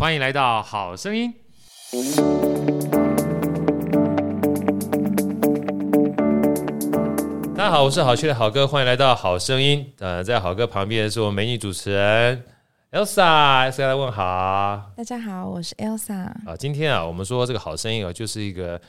欢迎来到好声音。大家好，我是好趣的好哥，欢迎来到好声音。呃，在好哥旁边的是我美女主持人 Elsa，Elsa 来问好。大家好，我是 Elsa。啊，今天啊，我们说这个好声音啊，就是一个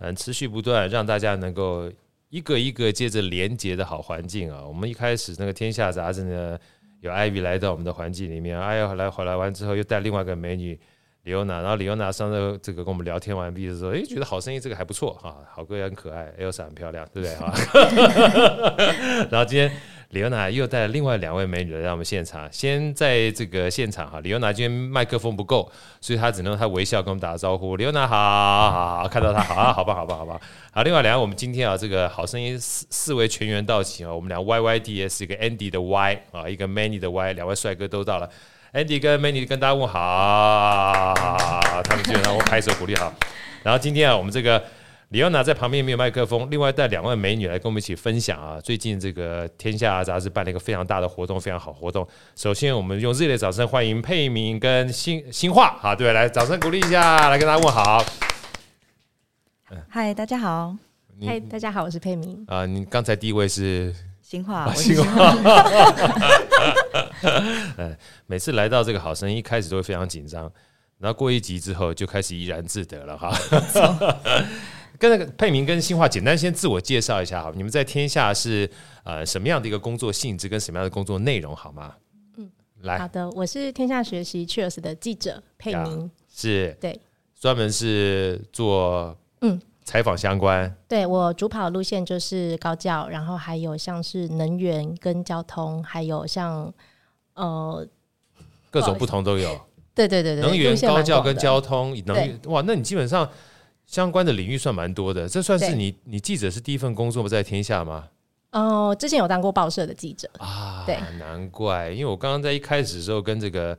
嗯持续不断让大家能够一个一个接着连接的好环境啊。我们一开始那个天下杂志呢，有 Ivy 来到我们的环境里面，哎呀，来回来完之后又带另外一个美女。李欧娜，然后李欧娜上次这个跟我们聊天完毕的时候，哎，觉得好声音这个还不错哈，好歌也很可爱，Elsa 很漂亮，对不对哈？然后今天李欧娜又带了另外两位美女来到我们现场，先在这个现场哈，李欧娜今天麦克风不够，所以她只能她微笑跟我们打招呼。李欧娜好好好，看到她好啊，好吧，好吧，好吧。好，另外两位我们今天啊，这个好声音四四位全员到齐啊，我们俩 YYDS 一个 Andy 的 Y 啊，一个 Many 的 Y，两位帅哥都到了。Andy 跟 Many 跟大家问好，好他们基本上我拍手鼓励好。然后今天啊，我们这个李奥娜在旁边没有麦克风，另外带两位美女来跟我们一起分享啊。最近这个《天下》杂志办了一个非常大的活动，非常好活动。首先，我们用热烈的掌声欢迎佩明跟新新化，好，对，来掌声鼓励一下，来跟大家问好。嗨，大家好。嗨，大家好，我是佩明。啊，你刚才第一位是？新樺，新化。呃，每次来到这个好声音，一开始都会非常紧张，然后过一集之后就开始怡然自得了哈。跟那个佩明跟新化简单先自我介绍一下好，你们在天下是呃什么样的一个工作性质跟什么样的工作内容好吗？嗯，来，好的，我是天下学习 Cheers 的记者佩明，是，对，专门是做嗯。采访相关，对，我主跑路线就是高教，然后还有像是能源跟交通，还有像呃各种不同都有。对对对对，能源、高教跟交通，能源哇，那你基本上相关的领域算蛮多的。这算是你你记者是第一份工作不在天下吗？哦、呃，之前有当过报社的记者啊，对，难怪，因为我刚刚在一开始的时候跟这个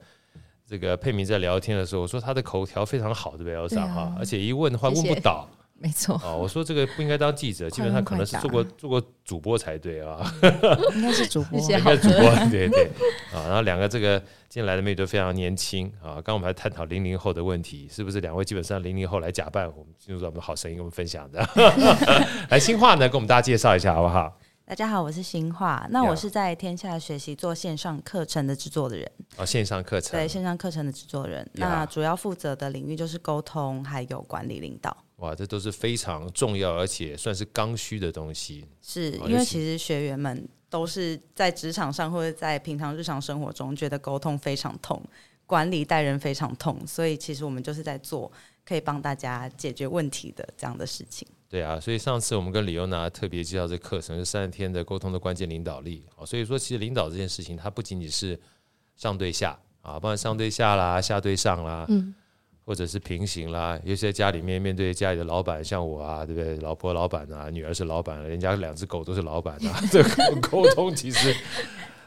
这个佩明在聊天的时候，我说他的口条非常好，对不对？Elsa 哈，而且一问的话问不倒。没错哦，我说这个不应该当记者，基本上可能是做过做过主播才对啊，应该是主播，应该主播，对对啊。然后两个这个进来的妹都非常年轻啊。刚刚我们还探讨零零后的问题，是不是两位基本上零零后来假扮我们进入到我们好声音跟我们分享的？来，新樺呢，跟我们大家介绍一下好不好？大家好，我是新化，那我是在天下学习做线上课程的制作的人哦，线上课程，对线上课程的制作人，那主要负责的领域就是沟通还有管理领导。哇，这都是非常重要，而且算是刚需的东西。是因为其实学员们都是在职场上或者在平常日常生活中，觉得沟通非常痛，管理带人非常痛，所以其实我们就是在做可以帮大家解决问题的这样的事情。对啊，所以上次我们跟李优娜特别介绍这课程是三十天的沟通的关键领导力啊。所以说其实领导这件事情，它不仅仅是上对下啊，包括上对下啦，下对上啦。嗯。或者是平行啦，有些家里面面对家里的老板，像我啊，对不对？老婆老板啊，女儿是老板，人家两只狗都是老板啊。这个沟通其实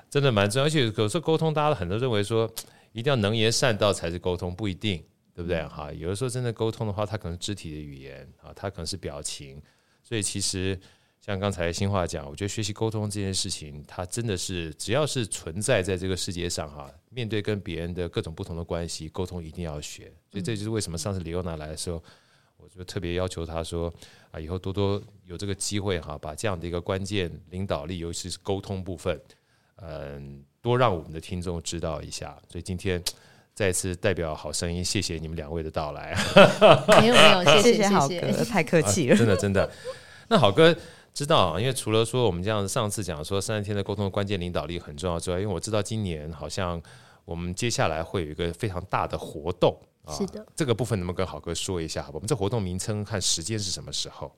真的蛮重要，而且有时候沟通，大家很多认为说一定要能言善道才是沟通，不一定，对不对？哈，有的时候真的沟通的话，它可能肢体的语言啊，它可能是表情，所以其实。像刚才新话讲，我觉得学习沟通这件事情，它真的是只要是存在在这个世界上哈，面对跟别人的各种不同的关系，沟通一定要学。所以这就是为什么上次李欧娜来的时候，我就特别要求她说啊，以后多多有这个机会哈，把这样的一个关键领导力，尤其是沟通部分，嗯，多让我们的听众知道一下。所以今天再次代表好声音，谢谢你们两位的到来。没有没有，谢谢 好哥，太客气了，真的真的。那好哥。知道啊，因为除了说我们这样上次讲说三十天的沟通的关键领导力很重要之外，因为我知道今年好像我们接下来会有一个非常大的活动啊，是的，这个部分能不能跟好哥说一下？我们这活动名称和时间是什么时候？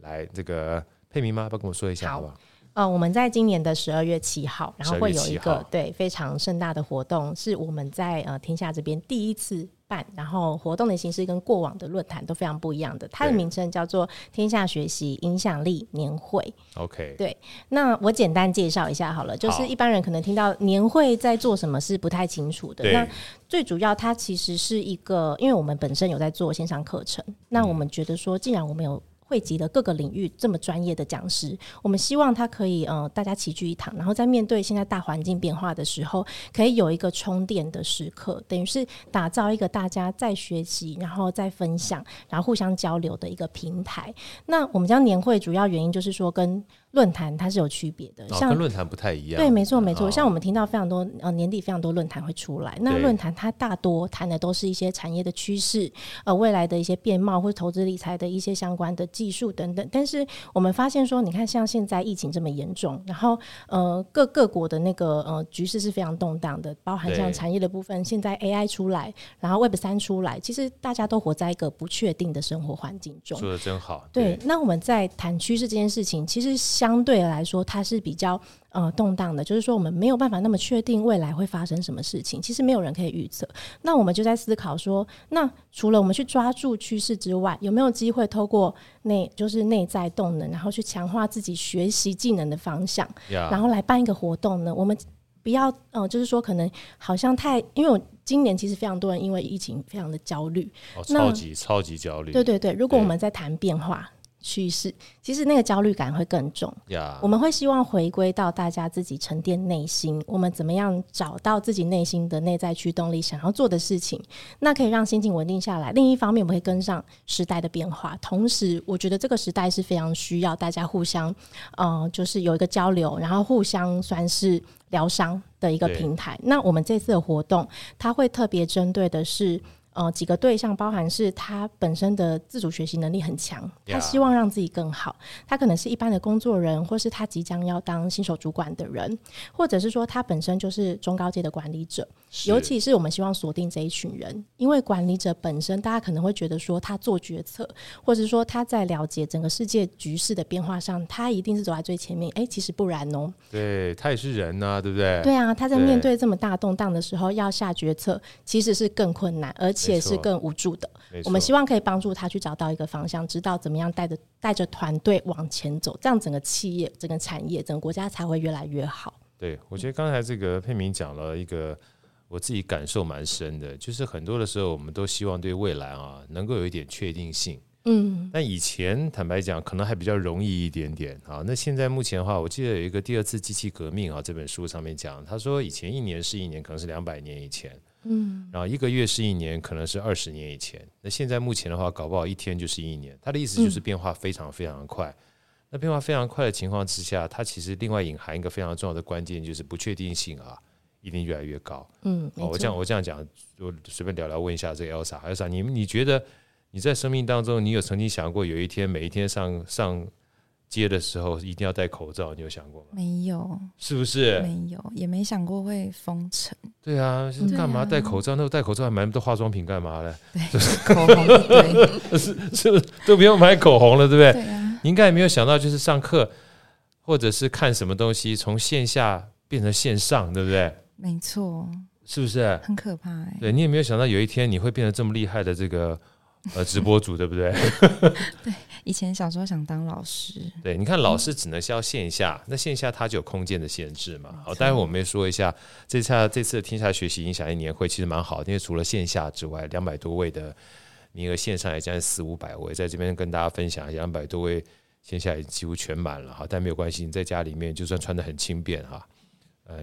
来，这个佩明吗？帮跟我说一下好不好？呃，我们在今年的十二月七号，然后会有一个对非常盛大的活动，是我们在呃天下这边第一次办，然后活动的形式跟过往的论坛都非常不一样的。它的名称叫做天下学习影响力年会。OK，对，那我简单介绍一下好了，就是一般人可能听到年会在做什么是不太清楚的。那最主要，它其实是一个，因为我们本身有在做线上课程，那我们觉得说，既然我们有汇集了各个领域这么专业的讲师，我们希望他可以呃大家齐聚一堂，然后在面对现在大环境变化的时候，可以有一个充电的时刻，等于是打造一个大家在学习，然后再分享，然后互相交流的一个平台。那我们将年会主要原因就是说跟。论坛它是有区别的，像跟论坛不太一样。对，没错没错。像我们听到非常多呃年底非常多论坛会出来，那论坛它大多谈的都是一些产业的趋势，呃未来的一些变貌或者投资理财的一些相关的技术等等。但是我们发现说，你看像现在疫情这么严重，然后呃各各国的那个呃局势是非常动荡的，包含像产业的部分，现在 AI 出来，然后 Web 三出来，其实大家都活在一个不确定的生活环境中。说的真好。对，对那我们在谈趋势这件事情，其实。相对来说，它是比较呃动荡的，就是说我们没有办法那么确定未来会发生什么事情。其实没有人可以预测。那我们就在思考说，那除了我们去抓住趋势之外，有没有机会透过内就是内在动能，然后去强化自己学习技能的方向.然后来办一个活动呢？我们不要呃，就是说可能好像太，因为我今年其实非常多人因为疫情非常的焦虑，哦，超级超级焦虑。对对对，如果我们在谈变化。趋势其实那个焦虑感会更重。我们会希望回归到大家自己沉淀内心，我们怎么样找到自己内心的内在驱动力，想要做的事情，那可以让心情稳定下来。另一方面，我们会跟上时代的变化。同时，我觉得这个时代是非常需要大家互相，呃，就是有一个交流，然后互相算是疗伤的一个平台。那我们这次的活动，它会特别针对的是。呃，几个对象包含是他本身的自主学习能力很强，他希望让自己更好。他可能是一般的工作人，或是他即将要当新手主管的人，或者是说他本身就是中高阶的管理者。尤其是我们希望锁定这一群人，因为管理者本身，大家可能会觉得说他做决策，或者说他在了解整个世界局势的变化上，他一定是走在最前面。哎，其实不然哦。对，他也是人呐、啊，对不对？对啊，他在面对这么大动荡的时候，要下决策其实是更困难，而且。是更无助的。我们希望可以帮助他去找到一个方向，知道怎么样带着带着团队往前走，这样整个企业、整个产业、整个国家才会越来越好。对，我觉得刚才这个佩明讲了一个我自己感受蛮深的，就是很多的时候我们都希望对未来啊能够有一点确定性。嗯，那以前坦白讲可能还比较容易一点点啊。那现在目前的话，我记得有一个第二次机器革命啊这本书上面讲，他说以前一年是一年，可能是两百年以前。嗯，然后一个月是一年，可能是二十年以前。那现在目前的话，搞不好一天就是一年。他的意思就是变化非常非常快。嗯、那变化非常快的情况之下，它其实另外隐含一个非常重要的关键，就是不确定性啊，一定越来越高。嗯，哦我这样我这样讲，我随便聊聊，问一下这个 Elsa，Elsa，你你觉得你在生命当中，你有曾经想过有一天，每一天上上街的时候一定要戴口罩，你有想过吗？没有，是不是？没有，也没想过会封城。对啊，是干嘛戴口罩？那戴口罩还买那么多化妆品干嘛呢？对，口红对，是是都不用买口红了，对不对？对啊。你应该也没有想到，就是上课或者是看什么东西，从线下变成线上，对不对？没错，是不是？很可怕哎。对，你也没有想到有一天你会变得这么厉害的这个。呃，直播主对不对？对，以前小时候想当老师。对，你看老师只能教线下，那线下它就有空间的限制嘛。好，待会我们也说一下，这次这次的天下学习影响力年会其实蛮好，因为除了线下之外，两百多位的名额，线上也将近四五百位，在这边跟大家分享两百多位线下也几乎全满了哈。但没有关系，你在家里面就算穿的很轻便哈，呃，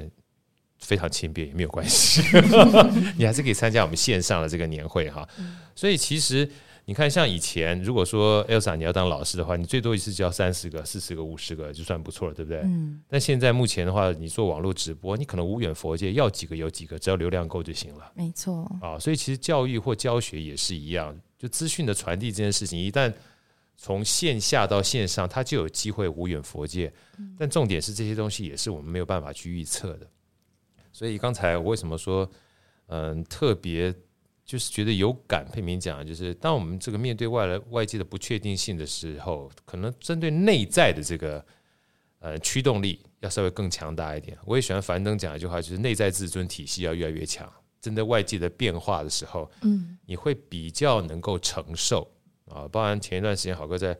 非常轻便也没有关系，你还是可以参加我们线上的这个年会哈。所以其实你看，像以前如果说 Elsa 你要当老师的话，你最多一次教三十个、四十个、五十个就算不错了，对不对？嗯。但现在目前的话，你做网络直播，你可能无远佛界，要几个有几个，只要流量够就行了。没错。啊，所以其实教育或教学也是一样，就资讯的传递这件事情，一旦从线下到线上，它就有机会无远佛界。但重点是这些东西也是我们没有办法去预测的。所以刚才我为什么说，嗯，特别。就是觉得有感，佩明讲，就是当我们这个面对外来外界的不确定性的时候，可能针对内在的这个呃驱动力要稍微更强大一点。我也喜欢樊登讲一句话，就是内在自尊体系要越来越强。针对外界的变化的时候，嗯，你会比较能够承受啊。包含前一段时间，好哥在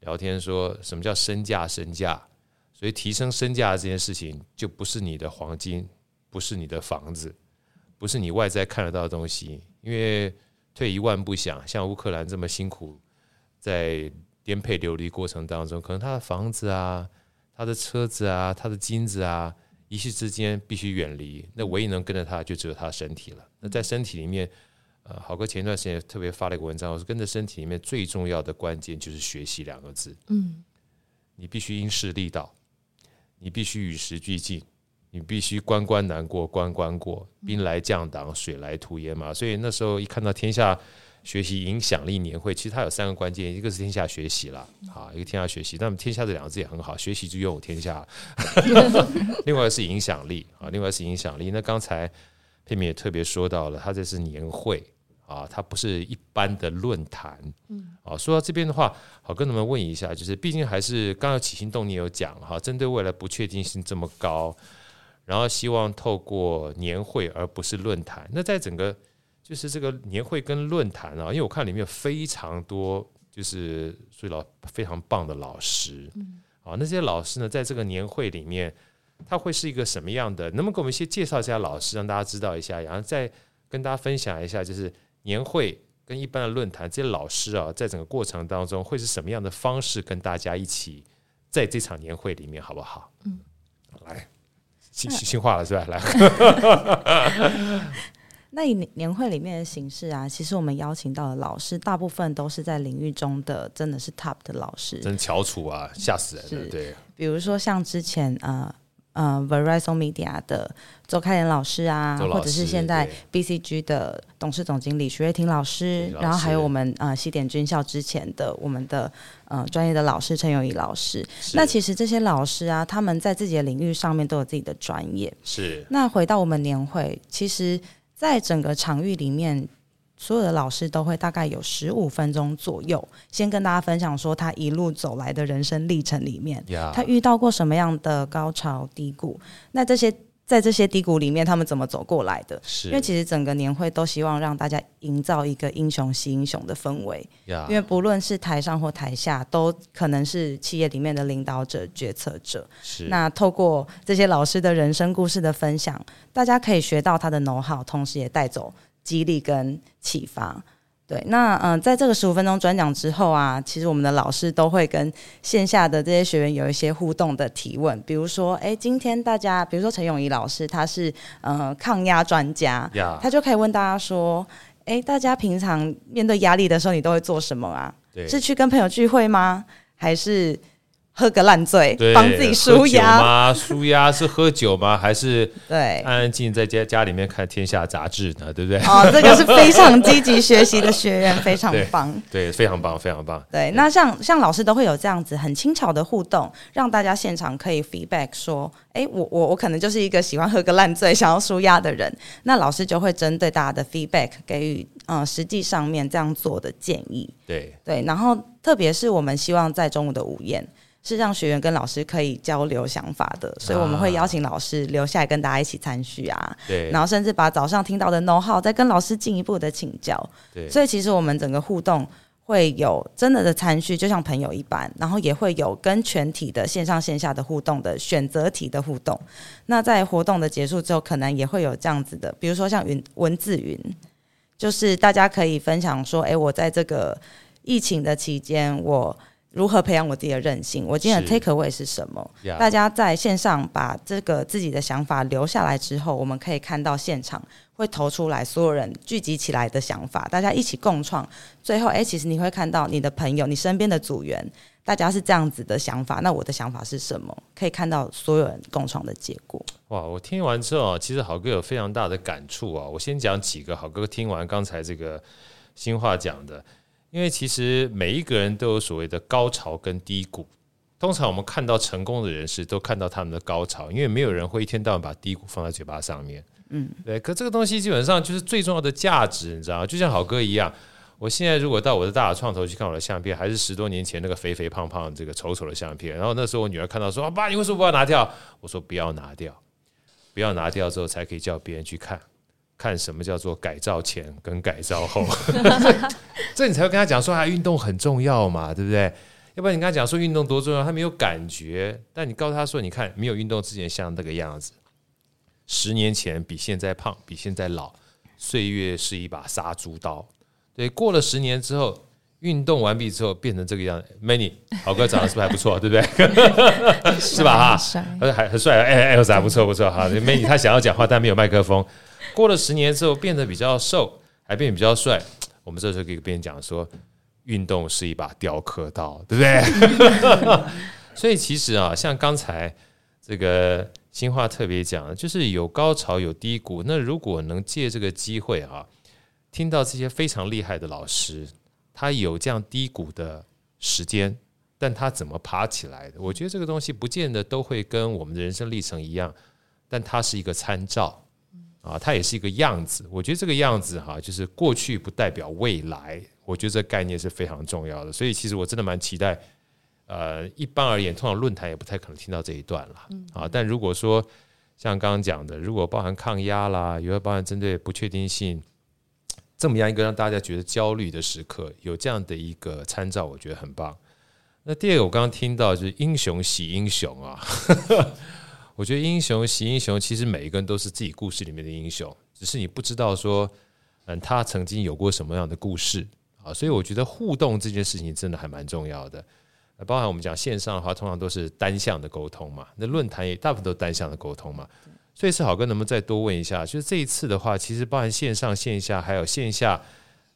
聊天说什么叫身价？身价，所以提升身价这件事情，就不是你的黄金，不是你的房子，不是你外在看得到的东西。因为退一万步想，像乌克兰这么辛苦在颠沛流离过程当中，可能他的房子啊、他的车子啊、他的金子啊，一夕之间必须远离。那唯一能跟着他，就只有他的身体了。那在身体里面，呃，好哥前一段时间特别发了一个文章，我说跟着身体里面最重要的关键就是学习两个字。嗯，你必须因势利导，你必须与时俱进。你必须关关难过关关过，兵来将挡，水来土掩嘛。所以那时候一看到天下学习影响力年会，其实它有三个关键，一个是天下学习啦，啊，一个天下学习。那么天下这两个字也很好，学习就拥有天下。另外是影响力啊，另外是影响力。那刚才佩敏也特别说到了，它这是年会啊，它不是一般的论坛。嗯，啊，说到这边的话，好，跟你们问一下，就是毕竟还是刚刚起心动念有讲哈，针对未来不确定性这么高。然后希望透过年会而不是论坛。那在整个就是这个年会跟论坛啊，因为我看里面有非常多就是所以老非常棒的老师，嗯，啊，那些老师呢，在这个年会里面，他会是一个什么样的？能不能给我们一些介绍一下老师，让大家知道一下，然后再跟大家分享一下，就是年会跟一般的论坛，这些老师啊，在整个过程当中会是什么样的方式跟大家一起在这场年会里面，好不好？嗯，来。新新化了是吧？来，那以年会里面的形式啊，其实我们邀请到的老师，大部分都是在领域中的，真的是 top 的老师，真翘楚啊，吓死人了。对，比如说像之前呃呃 Verizon Media 的周开莲老师啊，或者是现在 BCG 的董事总经理徐瑞婷老师，然后还有我们呃西点军校之前的我们的。呃，专业的老师陈永仪老师，那其实这些老师啊，他们在自己的领域上面都有自己的专业。是。那回到我们年会，其实，在整个场域里面，所有的老师都会大概有十五分钟左右，先跟大家分享说他一路走来的人生历程里面.他遇到过什么样的高潮低谷，那这些。在这些低谷里面，他们怎么走过来的？是，因为其实整个年会都希望让大家营造一个英雄惜英雄的氛围。因为不论是台上或台下，都可能是企业里面的领导者、决策者。是。那透过这些老师的人生故事的分享，大家可以学到他的 know how，同时也带走激励跟启发。对，那嗯、呃，在这个十五分钟转讲之后啊，其实我们的老师都会跟线下的这些学员有一些互动的提问，比如说，哎，今天大家，比如说陈永仪老师，他是呃抗压专家，yeah. 他就可以问大家说，哎，大家平常面对压力的时候，你都会做什么啊？是去跟朋友聚会吗？还是？喝个烂醉，帮自己舒压吗？舒压是喝酒吗？还是对安安静静在家家里面看《天下》杂志呢？对不对？哦，这个是非常积极学习的学员，非常棒 对。对，非常棒，非常棒。对，那像像老师都会有这样子很轻巧的互动，让大家现场可以 feedback 说，哎，我我我可能就是一个喜欢喝个烂醉、想要舒压的人。那老师就会针对大家的 feedback 给予嗯、呃、实际上面这样做的建议。对对，然后特别是我们希望在中午的午宴。是让学员跟老师可以交流想法的，所以我们会邀请老师留下来跟大家一起参叙啊。对，然后甚至把早上听到的 know how 再跟老师进一步的请教。对，所以其实我们整个互动会有真的的参叙，就像朋友一般，然后也会有跟全体的线上线下的互动的选择题的互动。那在活动的结束之后，可能也会有这样子的，比如说像云文字云，就是大家可以分享说，哎，我在这个疫情的期间，我。如何培养我自己的韧性？我今天的 take away 是什么？Yeah. 大家在线上把这个自己的想法留下来之后，我们可以看到现场会投出来所有人聚集起来的想法，大家一起共创。最后，哎、欸，其实你会看到你的朋友、你身边的组员，大家是这样子的想法。那我的想法是什么？可以看到所有人共创的结果。哇！我听完之后，其实好哥有非常大的感触啊。我先讲几个，好哥听完刚才这个新话讲的。因为其实每一个人都有所谓的高潮跟低谷。通常我们看到成功的人士，都看到他们的高潮，因为没有人会一天到晚把低谷放在嘴巴上面。嗯，对。可这个东西基本上就是最重要的价值，你知道吗？就像好哥一样，我现在如果到我的大创投去看我的相片，还是十多年前那个肥肥胖胖、这个丑丑的相片。然后那时候我女儿看到说：“爸，你为什么不要拿掉？”我说：“不要拿掉，不要拿掉之后才可以叫别人去看。”看什么叫做改造前跟改造后，这你才会跟他讲说，啊，运动很重要嘛，对不对？要不然你跟他讲说运动多重要，他没有感觉。但你告诉他说，你看没有运动之前像那个样子，十年前比现在胖，比现在老，岁月是一把杀猪刀。对，过了十年之后，运动完毕之后变成这个样子，Many 好哥长得是不是还不错，对不对？是吧？哈，还还很帅，哎，Elsa 还不错不错哈。Many 他想要讲话，但没有麦克风。过了十年之后，变得比较瘦，还变得比较帅。我们这时候可以跟别人讲说，运动是一把雕刻刀，对不对？所以其实啊，像刚才这个新话特别讲，就是有高潮有低谷。那如果能借这个机会啊，听到这些非常厉害的老师。他有这样低谷的时间，但他怎么爬起来的？我觉得这个东西不见得都会跟我们的人生历程一样，但它是一个参照啊，它也是一个样子。我觉得这个样子哈，就是过去不代表未来。我觉得这个概念是非常重要的。所以其实我真的蛮期待。呃，一般而言，通常论坛也不太可能听到这一段了啊。但如果说像刚刚讲的，如果包含抗压啦，也会包含针对不确定性。这么样一个让大家觉得焦虑的时刻，有这样的一个参照，我觉得很棒。那第二个，我刚刚听到就是英雄喜英雄啊，我觉得英雄惜英雄，其实每一个人都是自己故事里面的英雄，只是你不知道说，嗯，他曾经有过什么样的故事啊。所以我觉得互动这件事情真的还蛮重要的。包含我们讲线上的话，通常都是单向的沟通嘛，那论坛也大部分都单向的沟通嘛。所以是好哥，能不能再多问一下？就是这一次的话，其实包含线上、线下，还有线下，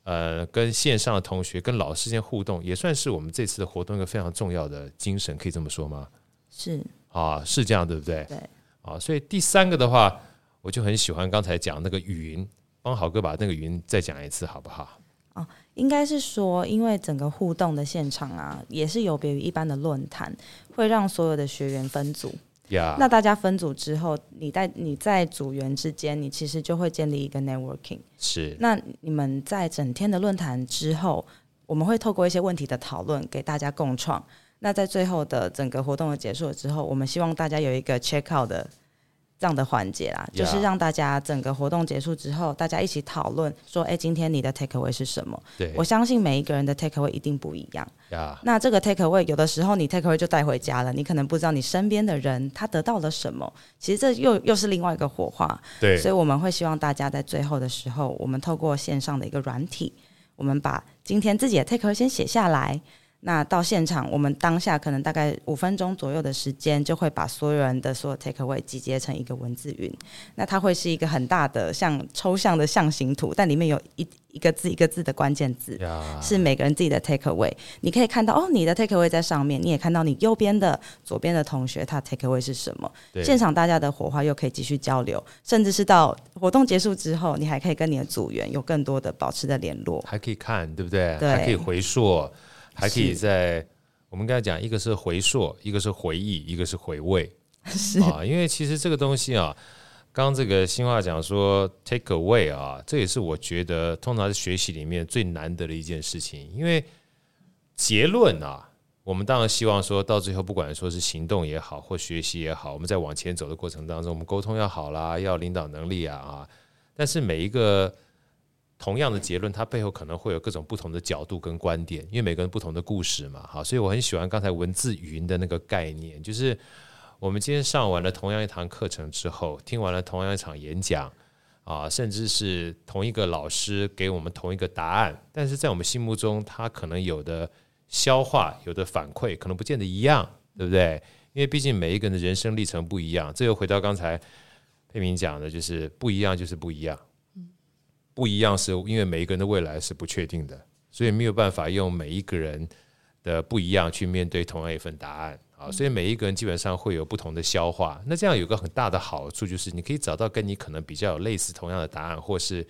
呃，跟线上的同学、跟老师间互动，也算是我们这次的活动一个非常重要的精神，可以这么说吗？是啊，是这样，对不对？对。啊，所以第三个的话，我就很喜欢刚才讲那个云，帮好哥把那个云再讲一次，好不好？哦，应该是说，因为整个互动的现场啊，也是有别于一般的论坛，会让所有的学员分组。Yeah. 那大家分组之后，你在你在组员之间，你其实就会建立一个 networking。是。那你们在整天的论坛之后，我们会透过一些问题的讨论，给大家共创。那在最后的整个活动的结束了之后，我们希望大家有一个 check out 的。这样的环节啦，就是让大家整个活动结束之后，大家一起讨论说：“哎，今天你的 take away 是什么？”对，我相信每一个人的 take away 一定不一样。那这个 take away 有的时候你 take away 就带回家了，你可能不知道你身边的人他得到了什么。其实这又又是另外一个火花。对，所以我们会希望大家在最后的时候，我们透过线上的一个软体，我们把今天自己的 take away 先写下来。那到现场，我们当下可能大概五分钟左右的时间，就会把所有人的所有 take away 集结成一个文字云。那它会是一个很大的像抽象的象形图，但里面有一一个字一个字的关键字.是每个人自己的 take away。你可以看到哦，你的 take away 在上面，你也看到你右边的、左边的同学他 take away 是什么。现场大家的火花又可以继续交流，甚至是到活动结束之后，你还可以跟你的组员有更多的保持的联络，还可以看，对不对？对，还可以回溯。还可以在我们刚才讲，一个是回溯，一个是回忆，一个是回味，是啊。因为其实这个东西啊，刚刚这个新话讲说 take away 啊，这也是我觉得通常是学习里面最难得的一件事情。因为结论啊，我们当然希望说到最后，不管说是行动也好，或学习也好，我们在往前走的过程当中，我们沟通要好啦，要领导能力啊啊。但是每一个。同样的结论，它背后可能会有各种不同的角度跟观点，因为每个人不同的故事嘛，好，所以我很喜欢刚才文字云的那个概念，就是我们今天上完了同样一堂课程之后，听完了同样一场演讲啊，甚至是同一个老师给我们同一个答案，但是在我们心目中，他可能有的消化、有的反馈，可能不见得一样，对不对？因为毕竟每一个人的人生历程不一样，这又回到刚才佩明讲的，就是不一样就是不一样。不一样，是因为每一个人的未来是不确定的，所以没有办法用每一个人的不一样去面对同样一份答案啊。所以每一个人基本上会有不同的消化。那这样有个很大的好处就是，你可以找到跟你可能比较有类似同样的答案，或是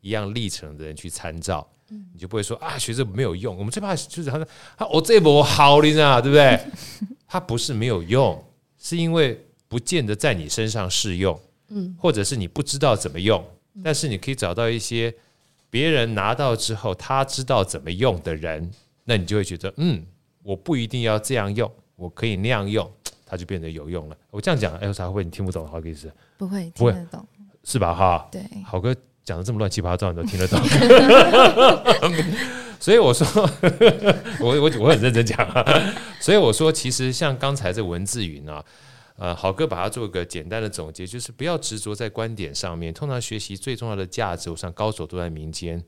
一样历程的人去参照。你就不会说啊，学这没有用。我们最怕就是他说啊我这波好的啊，对不对？他不是没有用，是因为不见得在你身上适用，嗯，或者是你不知道怎么用。但是你可以找到一些别人拿到之后，他知道怎么用的人，那你就会觉得，嗯，我不一定要这样用，我可以那样用，它就变得有用了。我这样讲，哎，啥会你听不懂？好意思？不会，听得懂，是吧？哈，对，好哥讲的这么乱七八糟，你都听得懂。所以我说，我我我很认真讲啊。所以我说，其实像刚才这文字云啊。呃，好哥把它做一个简单的总结，就是不要执着在观点上面。通常学习最重要的价值，我想高手都在民间。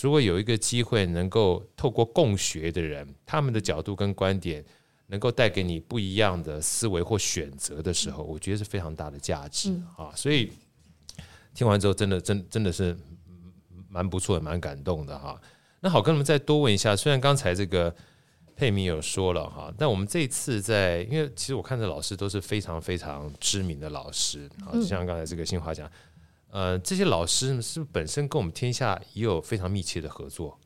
如果有一个机会能够透过共学的人，他们的角度跟观点，能够带给你不一样的思维或选择的时候，我觉得是非常大的价值啊！所以听完之后，真的真真的是蛮不错，蛮感动的哈。那好，跟我们再多问一下，虽然刚才这个佩明有说了哈，但我们这一次在，因为其实我看着老师都是非常非常知名的老师啊，就像刚才这个新华讲，呃，这些老师是不是本身跟我们天下也有非常密切的合作，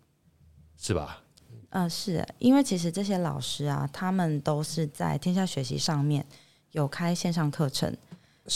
是吧？呃，是因为其实这些老师啊，他们都是在天下学习上面有开线上课程。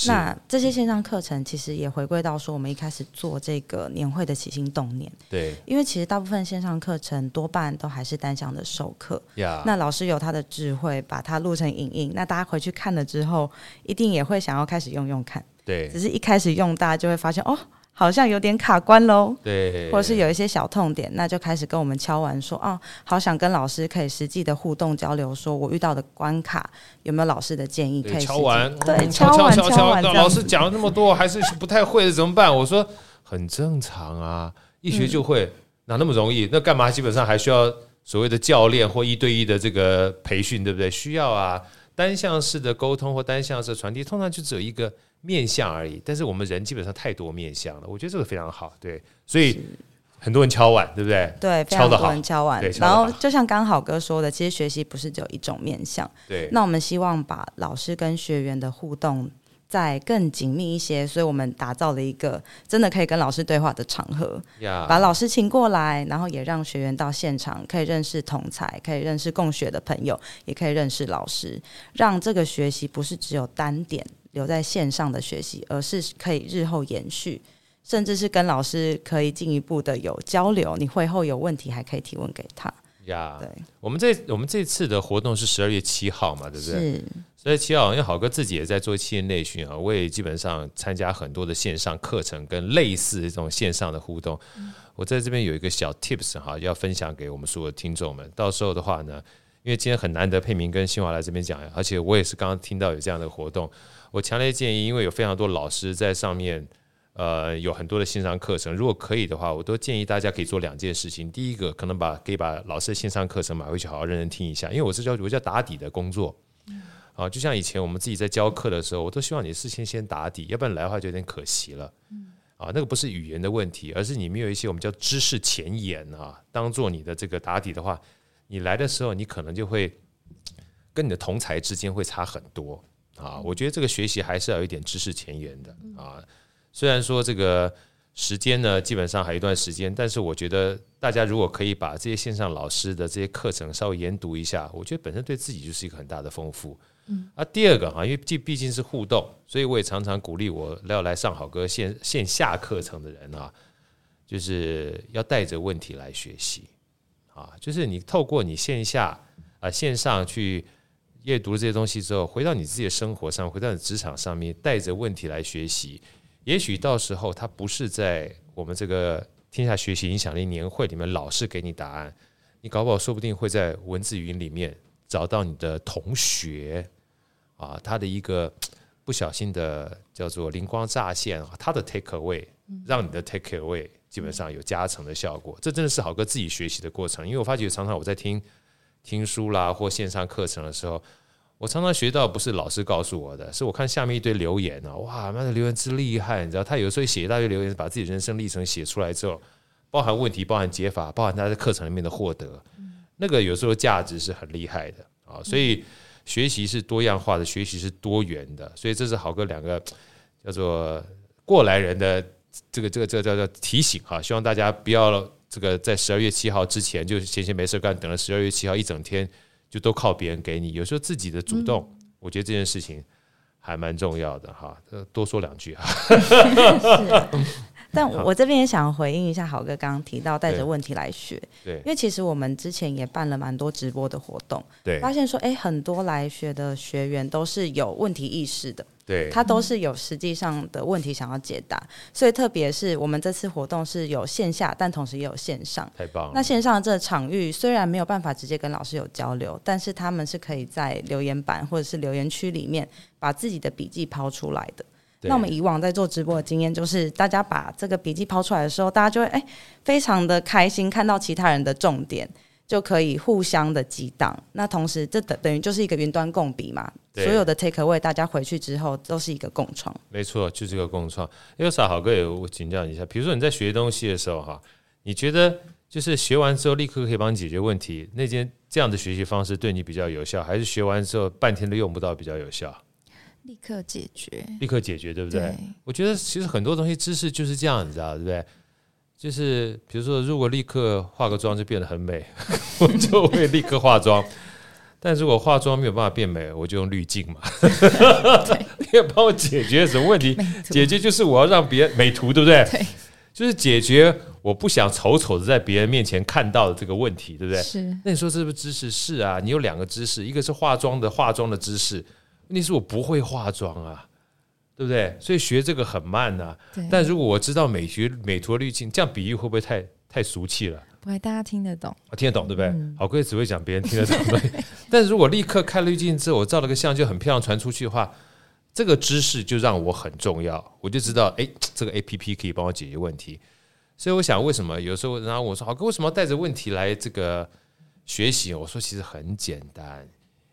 那这些线上课程其实也回归到说，我们一开始做这个年会的起心动念。对，因为其实大部分线上课程多半都还是单向的授课。那老师有他的智慧，把它录成影音，那大家回去看了之后，一定也会想要开始用用看。对，只是一开始用，大家就会发现哦。好像有点卡关喽，对，或者是有一些小痛点，那就开始跟我们敲完说，哦，好想跟老师可以实际的互动交流，说我遇到的关卡有没有老师的建议可以敲完，对，敲完敲完，老师讲了那么多，还是不太会的怎么办？我说很正常啊，一学就会，嗯、哪那么容易？那干嘛？基本上还需要所谓的教练或一对一的这个培训，对不对？需要啊，单向式的沟通或单向式的传递，通常就只有一个。面相而已，但是我们人基本上太多面相了，我觉得这个非常好，对，所以很多人敲碗，对不对？对，非常多人敲碗。然后就像刚好哥说的，其实学习不是只有一种面向，对。那我们希望把老师跟学员的互动再更紧密一些，所以我们打造了一个真的可以跟老师对话的场合.把老师请过来，然后也让学员到现场可以认识同才，可以认识共学的朋友，也可以认识老师，让这个学习不是只有单点。留在线上的学习，而是可以日后延续，甚至是跟老师可以进一步的有交流。你会后有问题，还可以提问给他。呀，对，我们这我们这次的活动是十二月七号嘛，对不对？是十二月七号，因为好哥自己也在做企业内训啊，我也基本上参加很多的线上课程跟类似这种线上的互动。嗯、我在这边有一个小 tips 哈，要分享给我们所有的听众们。到时候的话呢，因为今天很难得佩明跟新华来这边讲，而且我也是刚刚听到有这样的活动。我强烈建议，因为有非常多老师在上面，呃，有很多的线上课程。如果可以的话，我都建议大家可以做两件事情。第一个，可能把可以把老师的线上课程买回去，好好认真听一下。因为我是叫我叫打底的工作，啊，就像以前我们自己在教课的时候，我都希望你事先先打底，要不然来的话就有点可惜了。啊，那个不是语言的问题，而是你没有一些我们叫知识前沿啊，当做你的这个打底的话，你来的时候，你可能就会跟你的同才之间会差很多。啊，我觉得这个学习还是要有一点知识前沿的啊。虽然说这个时间呢，基本上还有一段时间，但是我觉得大家如果可以把这些线上老师的这些课程稍微研读一下，我觉得本身对自己就是一个很大的丰富。嗯，啊，第二个哈，因为这毕竟是互动，所以我也常常鼓励我要来上好哥线线下课程的人啊，就是要带着问题来学习啊，就是你透过你线下啊线上去。阅读了这些东西之后，回到你自己的生活上，回到你职场上面，带着问题来学习。也许到时候，他不是在我们这个天下学习影响力年会里面老师给你答案，你搞不好说不定会在文字云里面找到你的同学啊，他的一个不小心的叫做灵光乍现，他的 take away，让你的 take away 基本上有加成的效果。这真的是好哥自己学习的过程，因为我发觉常常我在听。听书啦，或线上课程的时候，我常常学到不是老师告诉我的，是我看下面一堆留言啊，哇，那的留言之厉害，你知道，他有时候写一大堆留言，把自己人生历程写出来之后，包含问题，包含解法，包含他在课程里面的获得，那个有时候价值是很厉害的啊。所以学习是多样化的，学习是多元的，所以这是好哥两个叫做过来人的这个这个这个叫做提醒哈，希望大家不要。这个在十二月七号之前就闲闲没事干，等了十二月七号一整天，就都靠别人给你。有时候自己的主动，嗯、我觉得这件事情还蛮重要的哈。多说两句哈。但我这边也想回应一下，好哥刚刚提到带着问题来学，对，因为其实我们之前也办了蛮多直播的活动，对，发现说，哎，很多来学的学员都是有问题意识的，对，他都是有实际上的问题想要解答，所以特别是我们这次活动是有线下，但同时也有线上，太棒了。那线上的这个场域虽然没有办法直接跟老师有交流，但是他们是可以在留言板或者是留言区里面把自己的笔记抛出来的。那我们以往在做直播的经验，就是大家把这个笔记抛出来的时候，大家就会哎、欸、非常的开心，看到其他人的重点，就可以互相的激荡。那同时，这等等于就是一个云端共笔嘛，所有的 take away，大家回去之后都是一个共创。没错，就是一个共创。有啥好哥也我请教你一下，比如说你在学东西的时候哈，你觉得就是学完之后立刻可以帮你解决问题，那间这样的学习方式对你比较有效，还是学完之后半天都用不到比较有效？立刻解决，立刻解决，对不对？对，我觉得其实很多东西知识就是这样，你知道对不对？就是比如说，如果立刻化个妆就变得很美，我就会立刻化妆；但如果化妆没有办法变美，我就用滤镜嘛。你要帮我解决什么问题？解决就是我要让别人美图，对不对？对，就是解决我不想丑丑的在别人面前看到的这个问题，对不对？是。那你说是不是知识？是啊，你有两个知识，一个是化妆的化妆的知识。问题是我不会化妆啊，对不对？所以学这个很慢呐、啊。但如果我知道美学美图滤镜，这样比喻会不会太太俗气了？不会，大家听得懂。听得懂，对不对？嗯、好哥只会讲别人听得懂。对。但是如果立刻开滤镜之后，我照了个相就很漂亮传出去的话，这个知识就让我很重要。我就知道，哎，这个 APP 可以帮我解决问题。所以我想，为什么有时候然后我说，好哥为什么要带着问题来这个学习？我说，其实很简单。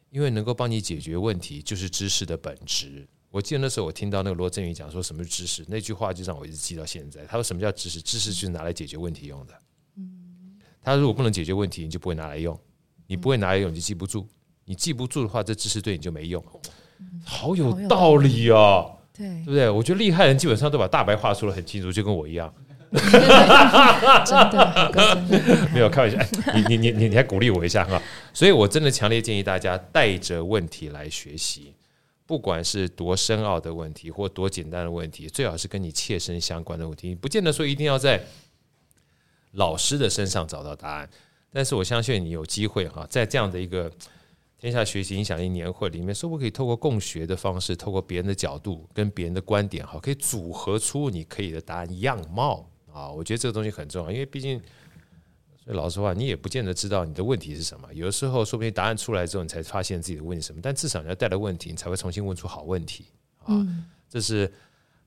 因为能够帮你解决问题，就是知识的本质。我记得那时候我听到那个罗振宇讲说什么是知识，那句话就让我一直记到现在。他说什么叫知识？知识就是拿来解决问题用的。他如果不能解决问题，你就不会拿来用。你不会拿来用，你就记不住。你记不住的话，这知识对你就没用。好有道理哦，对，对不对？我觉得厉害人基本上都把大白话说的很清楚，就跟我一样。真的，真的没有开玩笑。你你你你你还鼓励我一下哈，所以我真的强烈建议大家带着问题来学习，不管是多深奥的问题或多简单的问题，最好是跟你切身相关的问题。不见得说一定要在老师的身上找到答案，但是我相信你有机会哈，在这样的一个天下学习影响力年会里面，是不可以透过共学的方式，透过别人的角度跟别人的观点哈，可以组合出你可以的答案样貌。啊，我觉得这个东西很重要，因为毕竟，所以老实话，你也不见得知道你的问题是什么。有的时候，说不定答案出来之后，你才发现自己的问题是什么。但至少你要带来问题，你才会重新问出好问题。啊，这是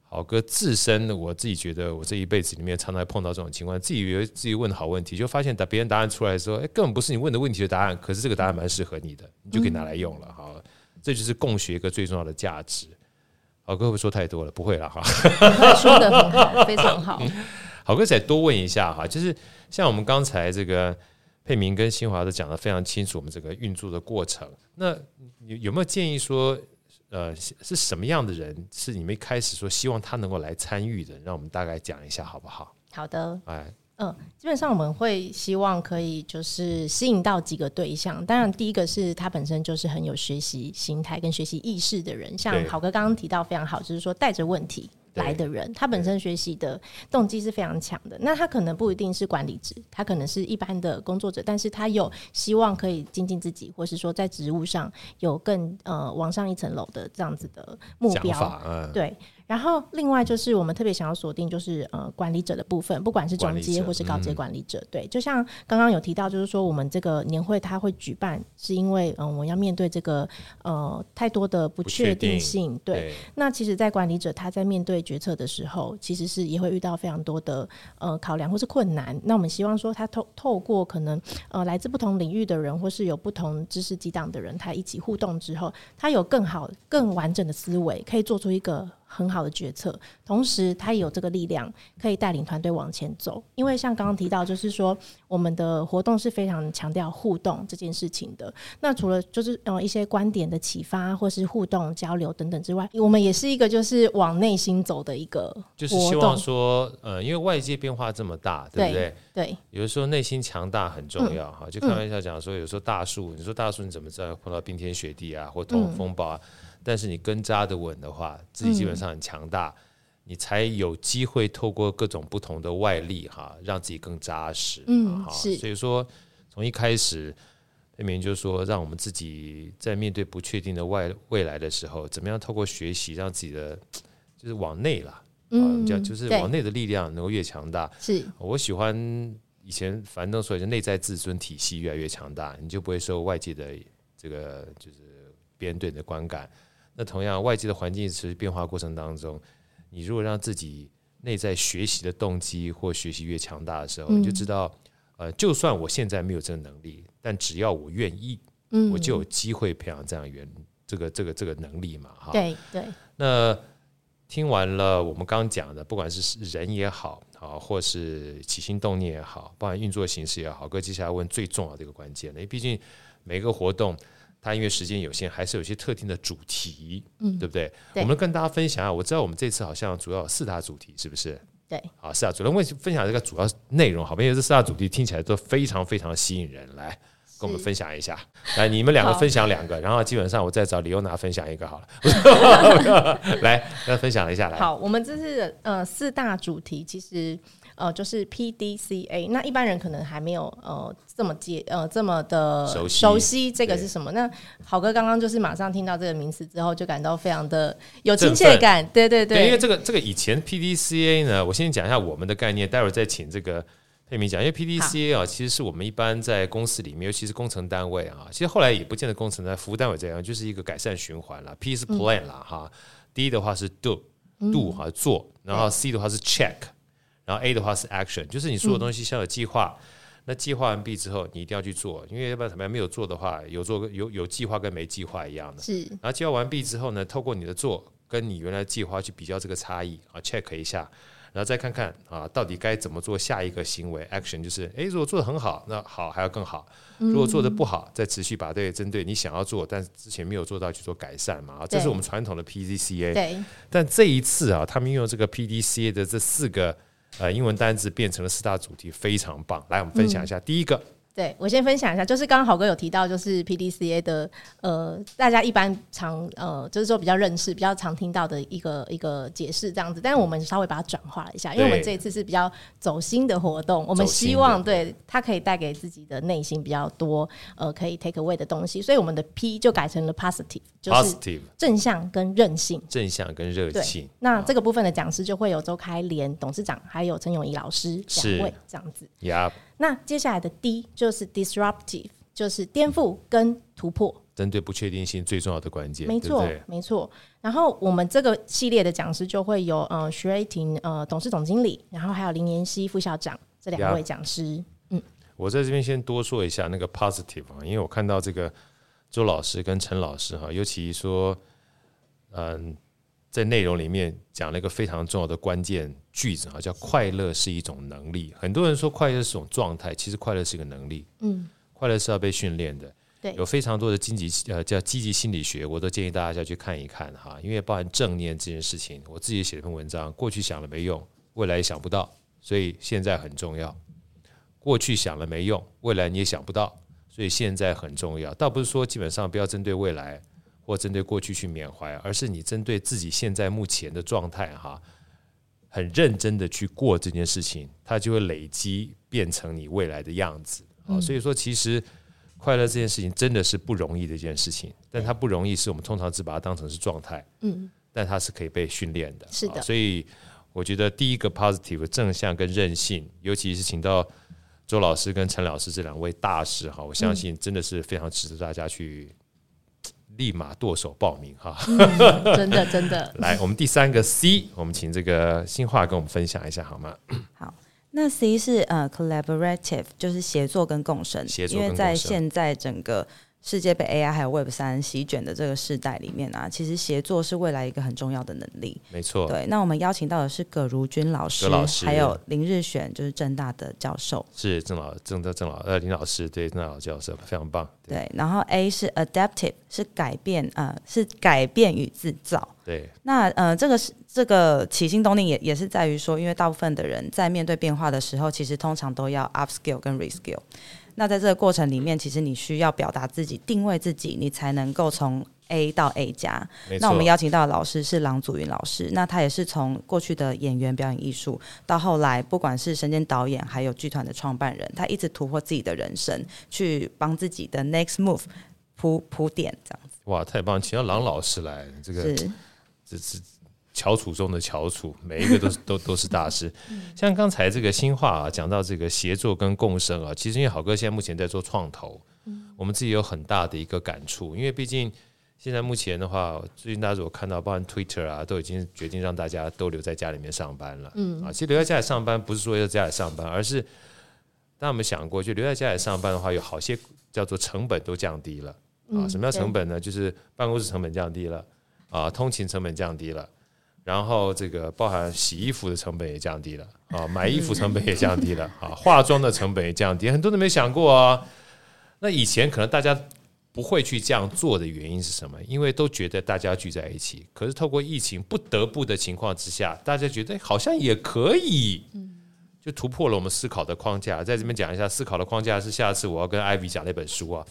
好哥自身，我自己觉得，我这一辈子里面常常碰到这种情况，自己以为自己问好问题，就发现答别人答案出来的时候，哎，根本不是你问的问题的答案，可是这个答案蛮适合你的，你就可以拿来用了。好，这就是共学一个最重要的价值。好哥会不会说太多了？不会了哈，说的很好，非常好。好哥仔多问一下哈，就是像我们刚才这个佩明跟新华都讲的非常清楚，我们这个运作的过程。那有有没有建议说，呃，是什么样的人是你们一开始说希望他能够来参与的？让我们大概讲一下好不好？好的，哎，嗯，基本上我们会希望可以就是吸引到几个对象。当然，第一个是他本身就是很有学习心态跟学习意识的人，像好哥刚刚提到非常好，就是说带着问题。来的人，他本身学习的动机是非常强的。那他可能不一定是管理职，他可能是一般的工作者，但是他有希望可以精进自己，或是说在职务上有更呃往上一层楼的这样子的目标。嗯、对。然后，另外就是我们特别想要锁定，就是呃管理者的部分，不管是中阶或是高阶管理者，对，就像刚刚有提到，就是说我们这个年会它会举办，是因为嗯我们要面对这个呃太多的不确定性，对，对。那其实，在管理者他在面对决策的时候，其实是也会遇到非常多的呃考量或是困难。那我们希望说，他透透过可能呃来自不同领域的人，或是有不同知识激荡的人，他一起互动之后，他有更好、更完整的思维，可以做出一个。很好的决策，同时他也有这个力量可以带领团队往前走。因为像刚刚提到，就是说我们的活动是非常强调互动这件事情的。那除了就是呃一些观点的启发，或是互动交流等等之外，我们也是一个就是往内心走的一个，就是希望说，呃，因为外界变化这么大，对不对？对，有的时候内心强大很重要哈。就开玩笑讲说，有时候大树，你说大树你怎么知道碰到冰天雪地啊，或通风暴啊？但是你根扎得稳的话，自己基本上很强大，嗯，你才有机会透过各种不同的外力哈，让自己更扎实。嗯，是。所以说，从一开始，佩明就是说，让我们自己在面对不确定的外未来的时候，怎么样透过学习，让自己的 就是往内啦，嗯，讲就是往内的力量能够越强大。是我喜欢以前樊登说就，内在自尊体系越来越强大，你就不会受外界的这个就是别人对你的观感。那同样，外界的环境持续变化过程当中，你如果让自己内在学习的动机或学习越强大的时候，嗯、你就知道，呃，就算我现在没有这个能力，但只要我愿意，嗯，我就有机会培养这样原这个这个这个能力嘛，哈。对对。那听完了我们刚刚讲的，不管是人也好，啊，或是起心动念也好，不管运作形式也好，哥接下来问最重要的一个关键，因为毕竟每个活动。它因为时间有限，还是有些特定的主题，嗯，对不对？对，我们跟大家分享啊，我知道我们这次好像主要有四大主题，是不是？对，好，四大主题。问分享这个主要内容，好，因为这四大主题听起来都非常非常吸引人，来跟我们分享一下。来，你们两个分享两个，然后基本上我再找李欧娜分享一个好了。来，那分享一下来。好，我们这是呃四大主题，其实。呃，就是 PDCA，那一般人可能还没有呃这么接呃这么的熟悉，熟悉这个是什么？那好哥刚刚就是马上听到这个名词之后，就感到非常的有亲切感。对对对，对，因为这个这个以前 PDCA 呢，我先讲一下我们的概念，待会儿再请这个佩明讲。因为 PDCA 啊，其实是我们一般在公司里面，尤其是工程单位啊，其实后来也不见得工程单服务单位这样，就是一个改善循环了。P 是 Plan 了、嗯、哈，D 的话是 Do Do 哈做，然后 C 的话是 Check。然后 A 的话是 action，就是你所有东西先有计划，嗯、那计划完毕之后，你一定要去做，因为要不然怎么样？没有做的话，有做有有计划跟没计划一样的。是。然后计划完毕之后呢，透过你的做跟你原来计划去比较这个差异啊，check 一下，然后再看看啊，到底该怎么做下一个行为 action，就是诶，如果做的很好，那好还要更好；如果做的不好，再持续把对针对你想要做但之前没有做到去做改善嘛。啊这是我们传统的 PDCA。对。但这一次啊，他们用这个 PDCA 的这四个。呃，英文单词变成了四大主题，非常棒。来，我们分享一下、嗯、第一个。对，我先分享一下，就是刚刚好哥有提到，就是 PDCA 的呃，大家一般常呃，就是说比较认识、比较常听到的一个一个解释这样子。但是我们稍微把它转化了一下，因为我们这一次是比较走心的活动，我们希望对它可以带给自己的内心比较多呃可以 take away 的东西，所以我们的 P 就改成了 positive，就是正向跟韧性，正向跟热情。那这个部分的讲师就会有周开莲董事长，还有陈永仪老师两位这样子。Yep 那接下来的 D 就是 disruptive，就是颠覆跟突破，针对不确定性最重要的关键。没错，没错。然后我们这个系列的讲师就会有呃徐瑞婷呃董事总经理，然后还有林妍希副校长这两位讲师。嗯，我在这边先多说一下那个 positive 啊，因为我看到这个周老师跟陈老师哈，尤其说嗯。在内容里面讲了一个非常重要的关键句子啊，叫“快乐是一种能力”。很多人说快乐是一种状态，其实快乐是一个能力。嗯，快乐是要被训练的。对，有非常多的积极呃叫积极心理学，我都建议大家要去看一看哈。因为包含正念这件事情，我自己写了篇文章，过去想了没用，未来也想不到，所以现在很重要。过去想了没用，未来你也想不到，所以现在很重要。倒不是说基本上不要针对未来。或针对过去去缅怀，而是你针对自己现在目前的状态哈，很认真的去过这件事情，它就会累积变成你未来的样子啊。所以说，其实快乐这件事情真的是不容易的一件事情，但它不容易是我们通常只把它当成是状态，嗯，但它是可以被训练的，是的。所以我觉得第一个 positive 正向跟韧性，尤其是请到周老师跟陈老师这两位大师哈，我相信真的是非常值得大家去。立马剁手报名哈、嗯，真的 真的。来，我们第三个 C，我们请这个新化跟我们分享一下好吗？好，那 C 是呃、uh, collaborative，就是协作跟共生，协作跟共生，因为在现在整个。世界被 AI 还有 Web 三席卷的这个时代里面啊，其实协作是未来一个很重要的能力。没错，对。那我们邀请到的是葛如君老师，老师还有林日选，就是郑大的教授。是郑老郑的郑老呃林老师，对郑老教授非常棒。对，对，然后 A 是 Adaptive，是改变呃是改变与制造。对。那呃这个是这个起心动念也也是在于说，因为大部分的人在面对变化的时候，其实通常都要 upskill 跟 reskill。那在这个过程里面，其实你需要表达自己、定位自己，你才能够从 A 到 A 加。那我们邀请到的老师是郎祖云老师，那他也是从过去的演员表演艺术，到后来不管是身兼导演，还有剧团的创办人，他一直突破自己的人生，去帮自己的 next move 铺铺垫，这样子。哇，太棒！请到郎老师来，这个是这是。翘楚中的翘楚，每一个都是 都都是大师。像刚才这个新话啊，讲到这个协作跟共生啊，其实因为好哥现在目前在做创投，我们自己有很大的一个感触，因为毕竟现在目前的话，最近大家如果看到，包含 Twitter 啊，都已经决定让大家都留在家里面上班了。嗯啊，其实留在家里上班不是说要在家里上班，而是当我们想过，就留在家里上班的话，有好些叫做成本都降低了啊。什么叫成本呢？就是办公室成本降低了啊，通勤成本降低了，然后这个包含洗衣服的成本也降低了啊，买衣服成本也降低了啊，化妆的成本也降低，很多人没想过啊。那以前可能大家。不会去这样做的原因是什么？因为都觉得大家聚在一起，可是透过疫情不得不的情况之下，大家觉得好像也可以，就突破了我们思考的框架。在这边讲一下，思考的框架是下次我要跟 Ivy 讲那本书啊，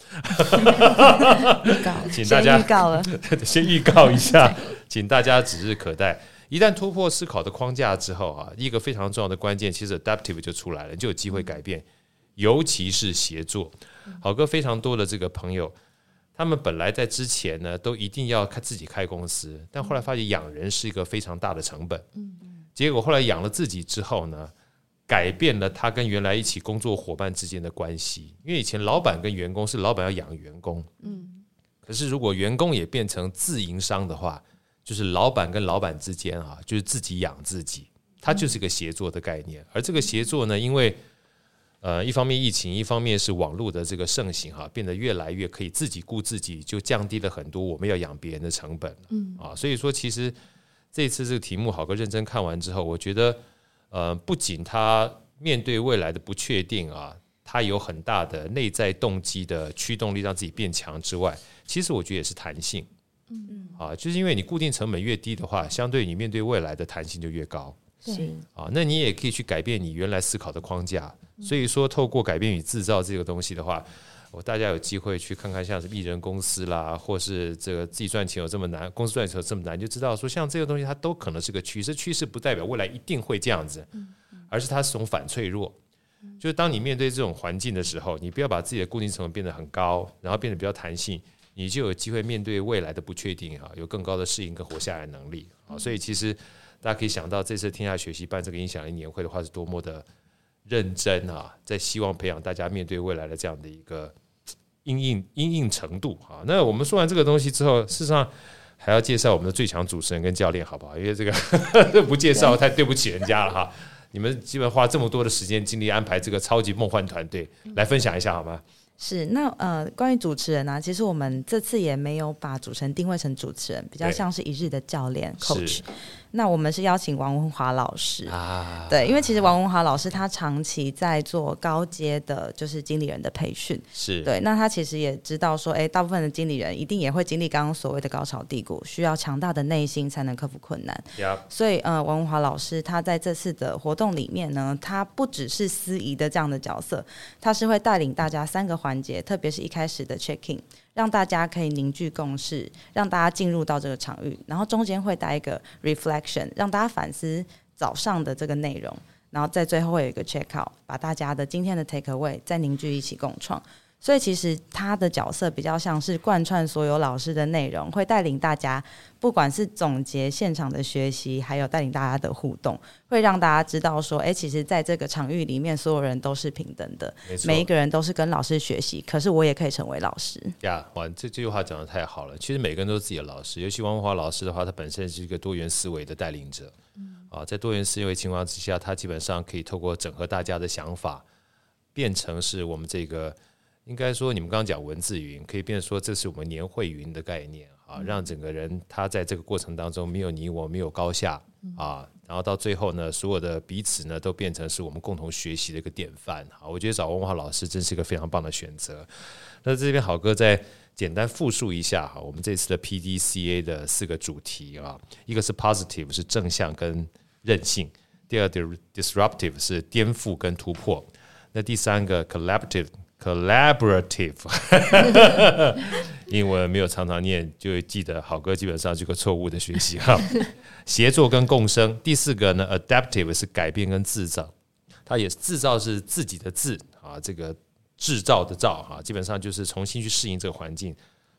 请大家预告了，先预告一下，请大家指日可待。一旦突破思考的框架之后啊，一个非常重要的关键，其实 adaptive 就出来了，就有机会改变，尤其是协作。好哥非常多的这个朋友。他们本来在之前呢，都一定要开自己开公司，但后来发现养人是一个非常大的成本。结果后来养了自己之后呢，改变了他跟原来一起工作伙伴之间的关系。因为以前老板跟员工是老板要养员工，嗯可是如果员工也变成自营商的话，就是老板跟老板之间啊，就是自己养自己，它就是一个协作的概念。而这个协作呢，因为呃，一方面疫情，一方面是网络的这个盛行哈，变得越来越可以自己顾自己，就降低了很多我们要养别人的成本。嗯啊，所以说其实这次这个题目，好哥认真看完之后，我觉得呃，不仅他面对未来的不确定啊，他有很大的内在动机的驱动力，让自己变强之外，其实我觉得也是弹性。嗯嗯啊，就是因为你固定成本越低的话，相对你面对未来的弹性就越高。是啊，那你也可以去改变你原来思考的框架。所以说，透过改变与制造这个东西的话，我大家有机会去看看，像是艺人公司啦，或是这个自己赚钱有这么难，公司赚钱有这么难，就知道说，像这个东西它都可能是个趋势。趋势不代表未来一定会这样子，而是它是种反脆弱。就是当你面对这种环境的时候，你不要把自己的固定成本变得很高，然后变得比较弹性，你就有机会面对未来的不确定啊，有更高的适应跟活下来的能力啊。所以其实。大家可以想到，这次天下学习办这个影响力年会的话，是多么的认真啊！在希望培养大家面对未来的这样的一个因应因应程度啊。那我们说完这个东西之后，事实上还要介绍我们的最强主持人跟教练，好不好？因为这个 不介绍太对不起人家了哈。你们基本花这么多的时间精力安排这个超级梦幻团队，来分享一下好吗？是，那呃，关于主持人呢、啊，其实我们这次也没有把主持人定位成主持人，比较像是一日的教练 coach。那我们是邀请王文华老师啊，对，因为其实王文华老师他长期在做高阶的，就是经理人的培训，是对。那他其实也知道说，哎，大部分的经理人一定也会经历刚刚所谓的高潮低谷，需要强大的内心才能克服困难。Yep. 所以呃，王文华老师他在这次的活动里面呢，他不只是司仪的这样的角色，他是会带领大家三个环节，特别是一开始的 check in。让大家可以凝聚共识，让大家进入到这个场域，然后中间会带一个 reflection，让大家反思早上的这个内容，然后在最后会有一个 check out，把大家的今天的 take away 再凝聚一起共创。所以其实他的角色比较像是贯穿所有老师的内容，会带领大家，不管是总结现场的学习，还有带领大家的互动，会让大家知道说，哎，其实在这个场域里面，所有人都是平等的，每一个人都是跟老师学习，可是我也可以成为老师。呀，哇，这这句话讲的太好了。其实每个人都是自己的老师，尤其王文华老师的话，他本身是一个多元思维的带领者。啊，在多元思维情况之下，他基本上可以透过整合大家的想法，变成是我们这个。应该说，你们刚刚讲文字云，可以变成说，这是我们年会云的概念啊，让整个人他在这个过程当中没有你我，没有高下啊，然后到最后呢，所有的彼此呢，都变成是我们共同学习的一个典范啊。我觉得找文化老师真是一个非常棒的选择。那这边好哥再简单复述一下哈，我们这次的 PDCA 的四个主题啊，一个是 positive 是正向跟韧性，第二个 disruptive 是颠覆跟突破，那第三个 collaborative。Collaborative，英文没有常常念，就会记得好哥基本上是个错误的学习哈。协作跟共生，第四个呢，Adaptive 是改变跟制造，它也是制造是自己的自啊，这个制造的造哈，基本上就是重新去适应这个环境。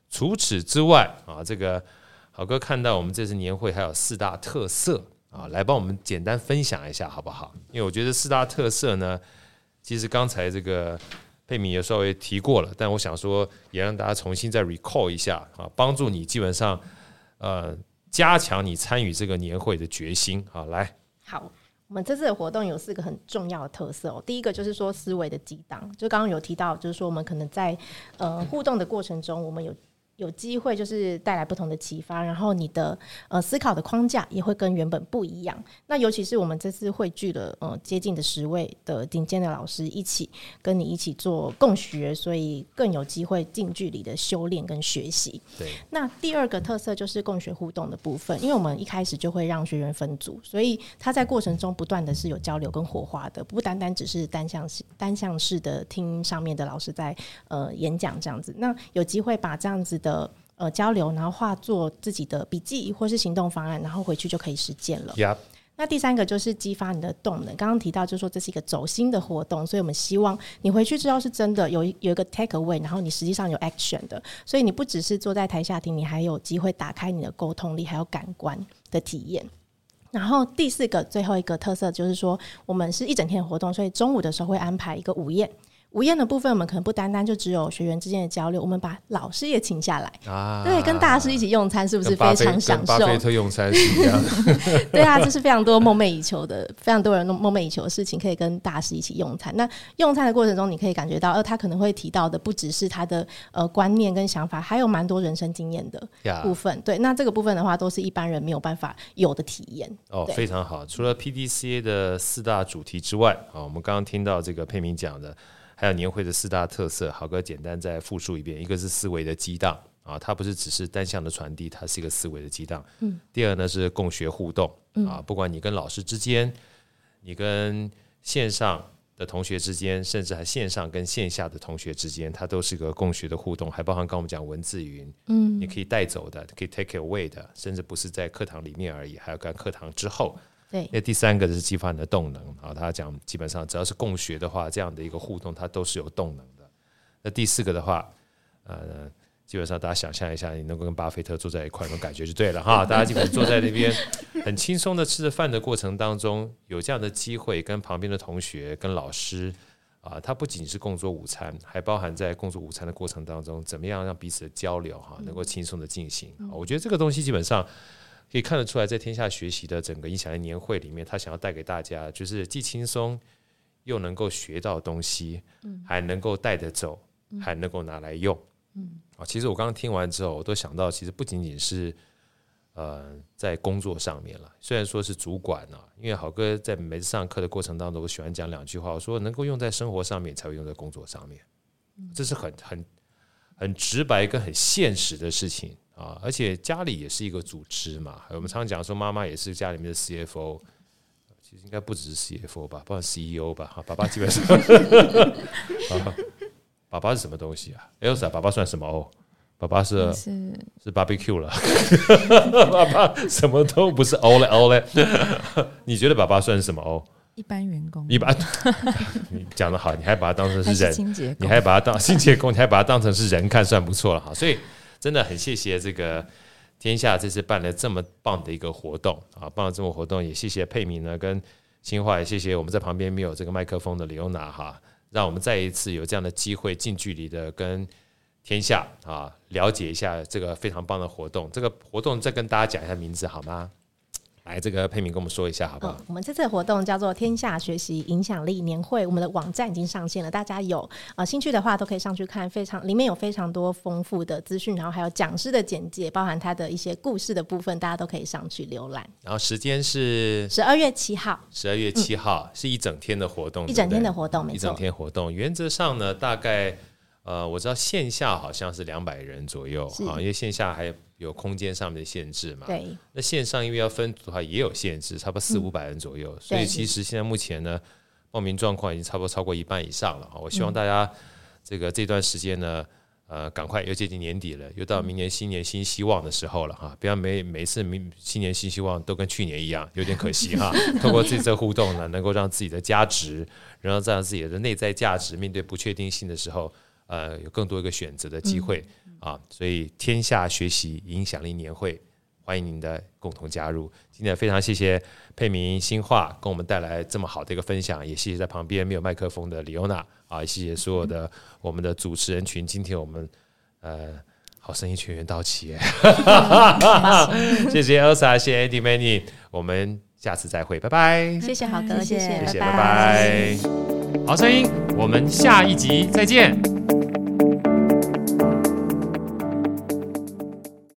除此之外啊，这个好哥看到我们这次年会还有四大特色啊，来帮我们简单分享一下好不好？因为我觉得四大特色呢，其实刚才这个。佩敏也稍微提过了，但我想说，也让大家重新再 recall 一下啊，帮助你基本上呃加强你参与这个年会的决心啊。来，好，我们这次的活动有四个很重要的特色哦。第一个就是说思维的激荡，就刚刚有提到，就是说我们可能在呃互动的过程中，我们有。有机会就是带来不同的启发，然后你的呃思考的框架也会跟原本不一样。那尤其是我们这次汇聚了呃接近的十位的顶尖的老师一起跟你一起做共学，所以更有机会近距离的修炼跟学习。对。那第二个特色就是共学互动的部分，因为我们一开始就会让学员分组，所以他在过程中不断的是有交流跟火花的，不单单只是单向式单向式的听上面的老师在呃演讲这样子。那有机会把这样子的呃交流，然后化作自己的笔记或是行动方案，然后回去就可以实践了。Yep. 那第三个就是激发你的动能。刚刚提到就是说这是一个走心的活动，所以我们希望你回去之后是真的有有一个 take away，然后你实际上有 action 的。所以你不只是坐在台下听，你还有机会打开你的沟通力，还有感官的体验。然后第四个最后一个特色就是说，我们是一整天的活动，所以中午的时候会安排一个午宴。午宴的部分，我们可能不单单就只有学员之间的交流，我们把老师也请下来，啊，对，跟大师一起用餐，是不是非常享受？巴菲特用餐是一样，对啊，这是非常多梦寐以求的，非常多人梦寐以求的事情，可以跟大师一起用餐。那用餐的过程中，你可以感觉到，呃，他可能会提到的不只是他的呃观念跟想法，还有蛮多人生经验的部分。对，那这个部分的话，都是一般人没有办法有的体验。哦，非常好。除了 PDCA 的四大主题之外，啊，我们刚刚听到这个佩明讲的。还有年会的四大特色，豪哥简单再复述一遍：一个是思维的激荡啊，它不是只是单向的传递，它是一个思维的激荡。嗯。第二呢是共学互动啊，不管你跟老师之间，你跟线上的同学之间，甚至还线上跟线下的同学之间，它都是一个共学的互动，还包含刚我们讲文字云，嗯，你可以带走的，可以 take away 的，甚至不是在课堂里面而已，还有跟课堂之后。对，那第三个就是激发你的动能啊。他讲基本上只要是共学的话，这样的一个互动，它都是有动能的。那第四个的话，呃，基本上大家想象一下，你能够跟巴菲特坐在一块，那种感觉就对了哈。大家基本坐在那边，很轻松的吃着饭的过程当中，有这样的机会跟旁边的同学、跟老师啊，他不仅是共做午餐，还包含在共做午餐的过程当中，怎么样让彼此的交流哈能够轻松的进行。我觉得这个东西基本上。可以看得出来，在天下学习的整个影响力年会里面，他想要带给大家，就是既轻松又能够学到东西，还能够带得走，还能够拿来用。嗯啊，其实我刚刚听完之后，我都想到，其实不仅仅是呃在工作上面了。虽然说是主管啊，因为好哥在每次上课的过程当中，我喜欢讲两句话，我说能够用在生活上面，才会用在工作上面，这是很很很直白跟很现实的事情。啊，而且家里也是一个组织嘛。我们常常讲说，妈妈也是家里面的 CFO，其实应该不只是 CFO 吧，包括 CEO 吧。哈，爸爸基本上，啊，爸爸是什么东西啊？Elsa，爸爸算什么哦？爸爸是是是 barbecue 了。爸爸什么都不是 O 嘞 O 嘞。你觉得爸爸算什么哦？一般员工。一般。你讲的好，你还把他当成是人，你还把他当清洁工，你还把他当成是人看，算不错了哈。所以。真的很谢谢这个天下这次办了这么棒的一个活动啊，办了这么活动，也谢谢佩敏呢跟新化，也谢谢我们在旁边没有这个麦克风的李欧娜哈，让我们再一次有这样的机会近距离的跟天下啊了解一下这个非常棒的活动。这个活动再跟大家讲一下名字好吗？来，这个佩敏跟我们说一下，好不好？嗯、我们这次的活动叫做“天下学习影响力年会”，我们的网站已经上线了，大家有呃兴趣的话都可以上去看，非常里面有非常多丰富的资讯，然后还有讲师的简介，包含他的一些故事的部分，大家都可以上去浏览。然后时间是十二月七号，十二月七号、嗯、是一整天的活动，一整天的活动，没错，一整天活动。原则上呢，大概呃，我知道线下好像是两百人左右啊，因为线下还有。空间上面的限制嘛？对。那线上因为要分组的话也有限制，差不多四五百人左右，嗯，所以其实现在目前呢，报名状况已经差不多超过一半以上了啊。我希望大家这个这段时间呢，呃，赶快又接近年底了，又到明年新年新希望的时候了哈！不要每每次明新年新希望都跟去年一样，有点可惜哈。通过这次互动呢，能够让自己的价值，然后让自己的内在价值，面对不确定性的时候，呃，有更多一个选择的机会。嗯啊，所以天下学习影响力年会，欢迎您的共同加入。今天非常谢谢佩明新化跟我们带来这么好的一个分享，也谢谢在旁边没有麦克风的李欧娜。啊，谢谢所有的我们的主持人群，今天我们呃好声音全员到齐，谢谢 Elsa，谢谢 Andy Manny，我们下次再会，拜拜，谢谢好哥，谢谢，谢谢，拜拜，好声音，我们下一集再见。